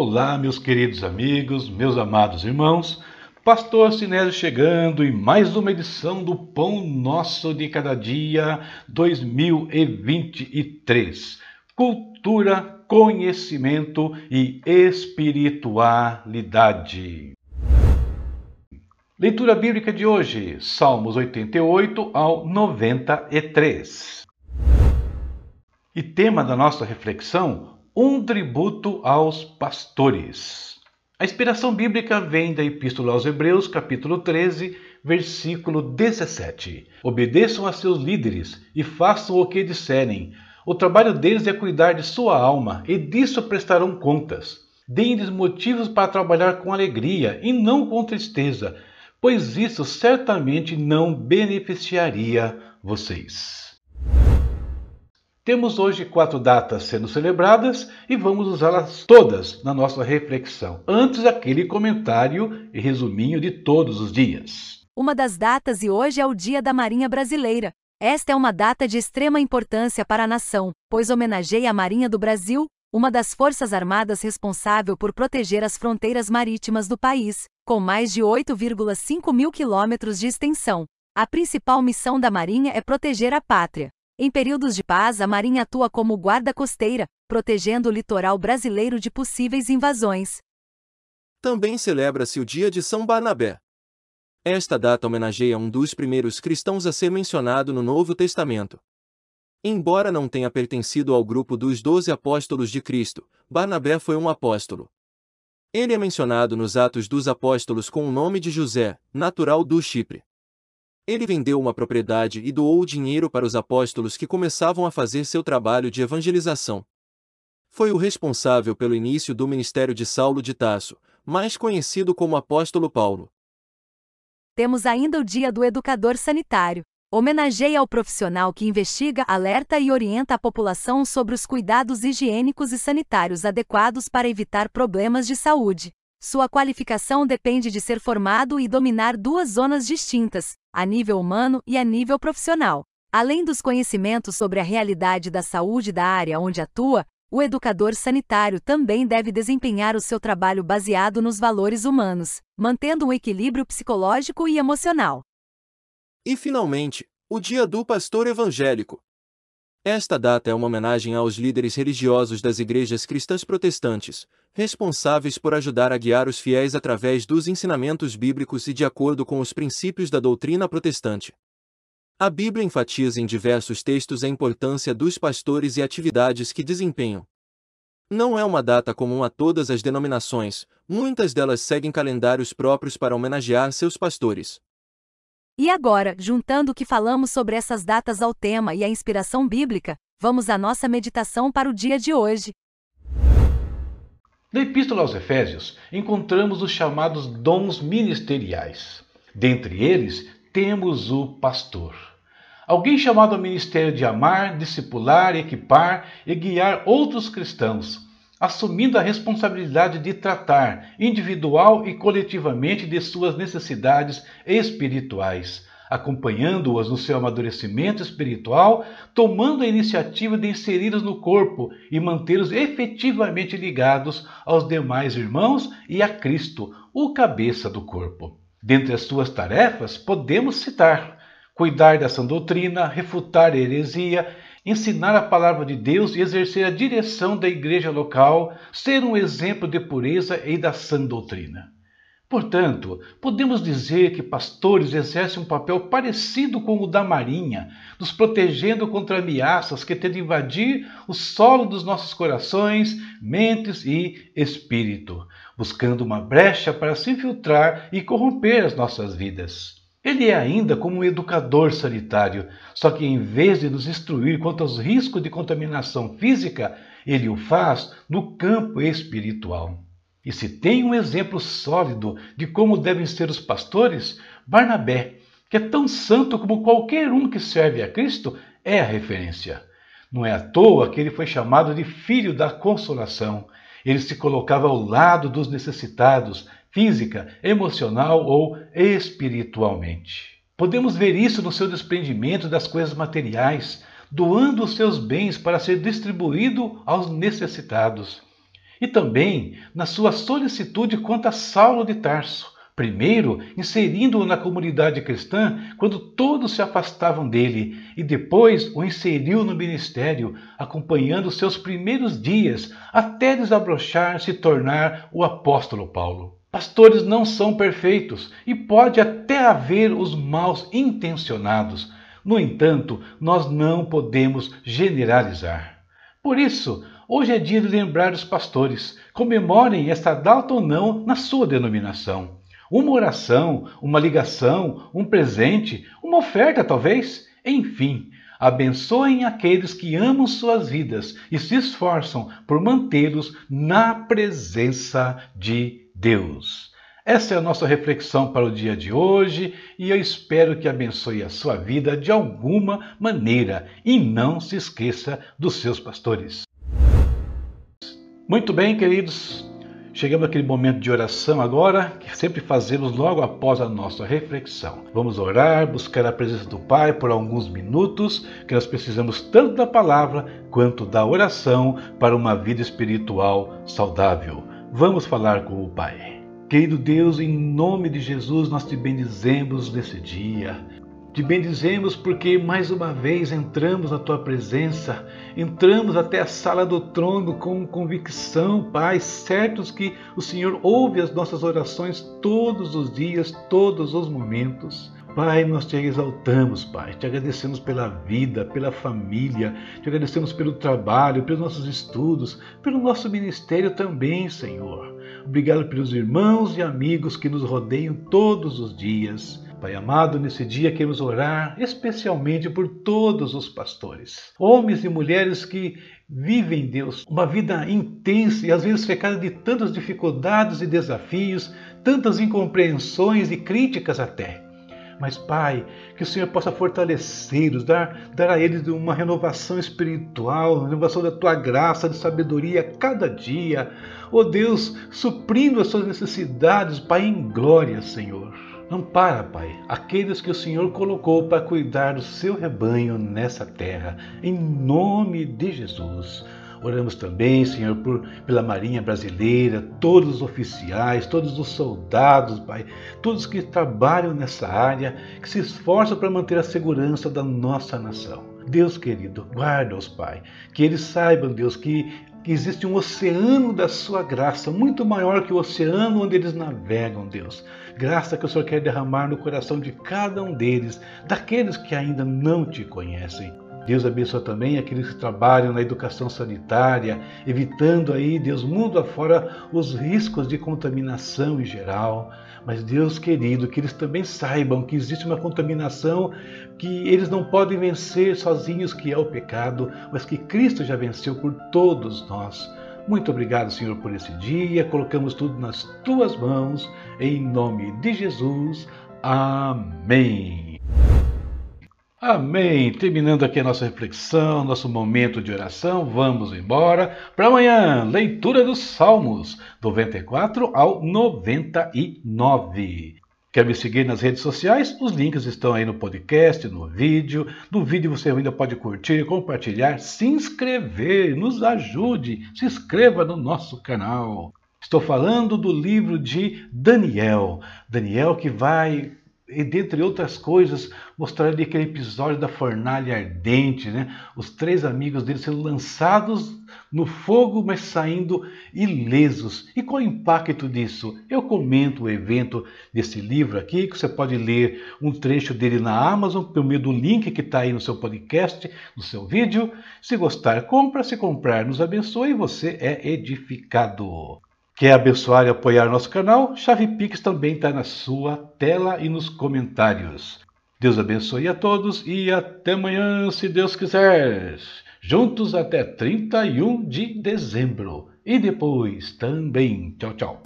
Olá, meus queridos amigos, meus amados irmãos. Pastor Sinésio chegando em mais uma edição do Pão Nosso de Cada Dia 2023. Cultura, conhecimento e espiritualidade. Leitura bíblica de hoje, Salmos 88 ao 93. E tema da nossa reflexão: um tributo aos pastores. A inspiração bíblica vem da Epístola aos Hebreus, capítulo 13, versículo 17. Obedeçam a seus líderes e façam o que disserem. O trabalho deles é cuidar de sua alma e disso prestarão contas. Deem-lhes motivos para trabalhar com alegria e não com tristeza, pois isso certamente não beneficiaria vocês. Temos hoje quatro datas sendo celebradas e vamos usá-las todas na nossa reflexão. Antes, aquele comentário e resuminho de todos os dias. Uma das datas e hoje é o Dia da Marinha Brasileira. Esta é uma data de extrema importância para a nação, pois homenageia a Marinha do Brasil, uma das forças armadas responsável por proteger as fronteiras marítimas do país, com mais de 8,5 mil quilômetros de extensão. A principal missão da Marinha é proteger a pátria. Em períodos de paz, a Marinha atua como guarda costeira, protegendo o litoral brasileiro de possíveis invasões. Também celebra-se o Dia de São Barnabé. Esta data homenageia um dos primeiros cristãos a ser mencionado no Novo Testamento. Embora não tenha pertencido ao grupo dos doze apóstolos de Cristo, Barnabé foi um apóstolo. Ele é mencionado nos Atos dos Apóstolos com o nome de José, natural do Chipre. Ele vendeu uma propriedade e doou o dinheiro para os apóstolos que começavam a fazer seu trabalho de evangelização. Foi o responsável pelo início do ministério de Saulo de Tasso, mais conhecido como apóstolo Paulo. Temos ainda o Dia do Educador Sanitário. Homenageia ao profissional que investiga, alerta e orienta a população sobre os cuidados higiênicos e sanitários adequados para evitar problemas de saúde. Sua qualificação depende de ser formado e dominar duas zonas distintas, a nível humano e a nível profissional. Além dos conhecimentos sobre a realidade da saúde da área onde atua, o educador sanitário também deve desempenhar o seu trabalho baseado nos valores humanos, mantendo um equilíbrio psicológico e emocional. E, finalmente, o Dia do Pastor Evangélico. Esta data é uma homenagem aos líderes religiosos das igrejas cristãs protestantes, responsáveis por ajudar a guiar os fiéis através dos ensinamentos bíblicos e de acordo com os princípios da doutrina protestante. A Bíblia enfatiza em diversos textos a importância dos pastores e atividades que desempenham. Não é uma data comum a todas as denominações, muitas delas seguem calendários próprios para homenagear seus pastores. E agora, juntando o que falamos sobre essas datas ao tema e a inspiração bíblica, vamos à nossa meditação para o dia de hoje. Na Epístola aos Efésios, encontramos os chamados dons ministeriais. Dentre eles, temos o pastor. Alguém chamado ao ministério de amar, discipular, equipar e guiar outros cristãos, assumindo a responsabilidade de tratar individual e coletivamente de suas necessidades espirituais, acompanhando-as no seu amadurecimento espiritual, tomando a iniciativa de inseri-los no corpo e mantê-los efetivamente ligados aos demais irmãos e a Cristo, o cabeça do corpo. Dentre as suas tarefas, podemos citar cuidar da sã doutrina, refutar a heresia ensinar a palavra de Deus e exercer a direção da igreja local, ser um exemplo de pureza e da sã doutrina. Portanto, podemos dizer que pastores exercem um papel parecido com o da Marinha, nos protegendo contra ameaças que tentam invadir o solo dos nossos corações, mentes e espírito, buscando uma brecha para se infiltrar e corromper as nossas vidas. Ele é ainda como um educador sanitário, só que em vez de nos instruir quanto aos riscos de contaminação física, ele o faz no campo espiritual. E se tem um exemplo sólido de como devem ser os pastores, Barnabé, que é tão santo como qualquer um que serve a Cristo, é a referência. Não é à toa que ele foi chamado de filho da consolação. Ele se colocava ao lado dos necessitados, física, emocional ou espiritualmente. Podemos ver isso no seu desprendimento das coisas materiais, doando os seus bens para ser distribuído aos necessitados. E também na sua solicitude quanto a Saulo de Tarso, primeiro inserindo-o na comunidade cristã quando todos se afastavam dele, e depois o inseriu no ministério, acompanhando seus primeiros dias até desabrochar se tornar o apóstolo Paulo. Pastores não são perfeitos e pode até haver os maus intencionados. No entanto, nós não podemos generalizar. Por isso, hoje é dia de lembrar os pastores. Comemorem esta data ou não na sua denominação. Uma oração, uma ligação, um presente, uma oferta, talvez. Enfim, abençoem aqueles que amam suas vidas e se esforçam por mantê-los na presença de Deus. Essa é a nossa reflexão para o dia de hoje e eu espero que abençoe a sua vida de alguma maneira e não se esqueça dos seus pastores. Muito bem, queridos, Chegamos àquele momento de oração agora, que sempre fazemos logo após a nossa reflexão. Vamos orar, buscar a presença do Pai por alguns minutos, que nós precisamos tanto da palavra quanto da oração para uma vida espiritual saudável. Vamos falar com o Pai. Querido Deus, em nome de Jesus, nós te bendizemos nesse dia. Te bendizemos porque mais uma vez entramos na tua presença, entramos até a sala do trono com convicção, Pai, certos que o Senhor ouve as nossas orações todos os dias, todos os momentos. Pai, nós te exaltamos, Pai. Te agradecemos pela vida, pela família, te agradecemos pelo trabalho, pelos nossos estudos, pelo nosso ministério também, Senhor. Obrigado pelos irmãos e amigos que nos rodeiam todos os dias. Pai amado, nesse dia queremos orar especialmente por todos os pastores, homens e mulheres que vivem, Deus, uma vida intensa e às vezes cercada de tantas dificuldades e desafios, tantas incompreensões e críticas até. Mas, Pai, que o Senhor possa fortalecê-los, dar, dar a eles uma renovação espiritual, uma renovação da tua graça, de sabedoria a cada dia. Oh Deus, suprindo as suas necessidades, Pai, em glória, Senhor. Ampara, Pai, aqueles que o Senhor colocou para cuidar do seu rebanho nessa terra, em nome de Jesus. Oramos também, Senhor, por, pela Marinha Brasileira, todos os oficiais, todos os soldados, Pai, todos que trabalham nessa área, que se esforçam para manter a segurança da nossa nação. Deus querido, guarda-os, Pai, que eles saibam, Deus, que que existe um oceano da sua graça, muito maior que o oceano onde eles navegam, Deus. Graça que o Senhor quer derramar no coração de cada um deles, daqueles que ainda não te conhecem. Deus abençoa também aqueles que trabalham na educação sanitária, evitando aí, Deus, mundo afora, os riscos de contaminação em geral. Mas, Deus querido, que eles também saibam que existe uma contaminação que eles não podem vencer sozinhos, que é o pecado, mas que Cristo já venceu por todos nós. Muito obrigado, Senhor, por esse dia. Colocamos tudo nas tuas mãos, em nome de Jesus. Amém. Amém. Terminando aqui a nossa reflexão, nosso momento de oração, vamos embora para amanhã. Leitura dos Salmos 94 ao 99. Quer me seguir nas redes sociais? Os links estão aí no podcast, no vídeo. No vídeo você ainda pode curtir, compartilhar, se inscrever, nos ajude, se inscreva no nosso canal. Estou falando do livro de Daniel. Daniel que vai e dentre outras coisas, mostraria aquele episódio da fornalha ardente, né? Os três amigos dele sendo lançados no fogo, mas saindo ilesos. E qual é o impacto disso? Eu comento o evento desse livro aqui, que você pode ler um trecho dele na Amazon, pelo meio do link que está aí no seu podcast, no seu vídeo. Se gostar, compra. Se comprar, nos abençoe e você é edificado. Quer abençoar e apoiar nosso canal? Chave Pix também está na sua tela e nos comentários. Deus abençoe a todos e até amanhã, se Deus quiser. Juntos até 31 de dezembro. E depois também. Tchau, tchau.